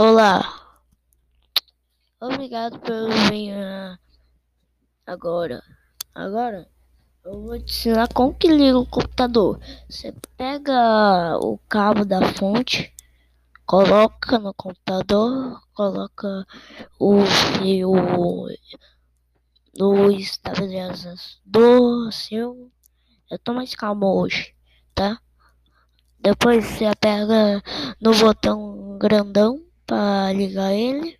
Olá, obrigado pelo vir ah, agora. Agora eu vou te ensinar como que liga o computador. Você pega o cabo da fonte, coloca no computador, coloca o fio do seu. Eu tô mais calmo hoje, tá? Depois você aperta no botão grandão para ligar ele.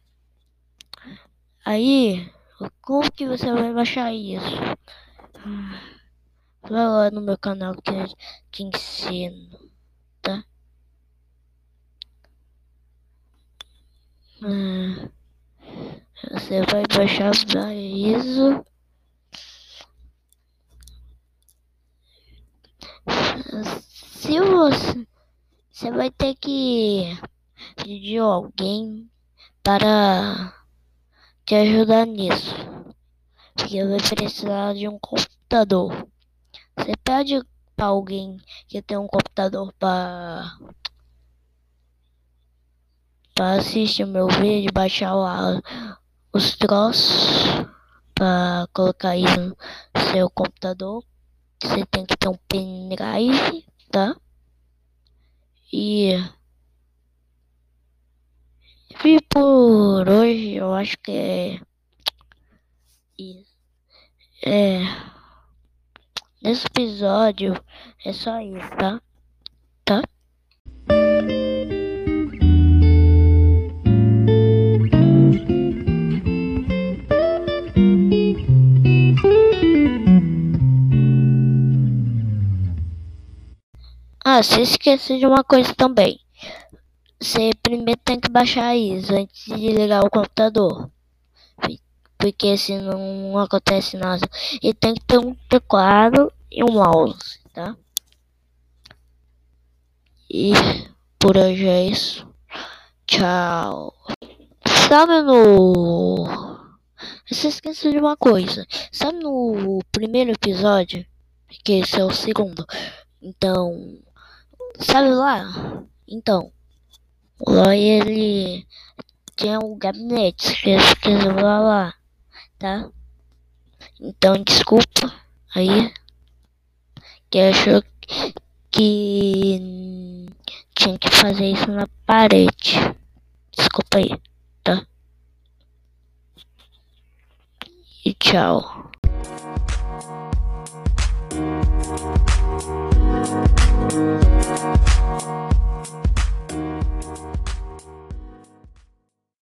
Aí, como que você vai baixar isso? Vai lá no meu canal que eu te ensino, tá? Você vai baixar isso. Se você, você vai ter que pedir alguém para te ajudar nisso. Porque vai precisar de um computador. Você pede para alguém que tem um computador para para assistir meu vídeo, baixar lá os troços para colocar isso no seu computador. Você tem que ter um pendrive, tá? E e por hoje eu acho que é isso. É. Nesse episódio é só isso, tá? Tá? Ah, se esqueci de uma coisa também. Você primeiro tem que baixar isso antes de ligar o computador. Porque senão não acontece nada. E tem que ter um teclado e um mouse, tá? E por hoje é isso. Tchau. Sabe no. Você esqueceu de uma coisa. Sabe no primeiro episódio? Que esse é o segundo. Então. Sabe lá? Então. Lá ele tinha um gabinete que eu esqueci lá, lá, tá? Então desculpa aí que achou que tinha que fazer isso na parede. Desculpa aí, tá? E tchau.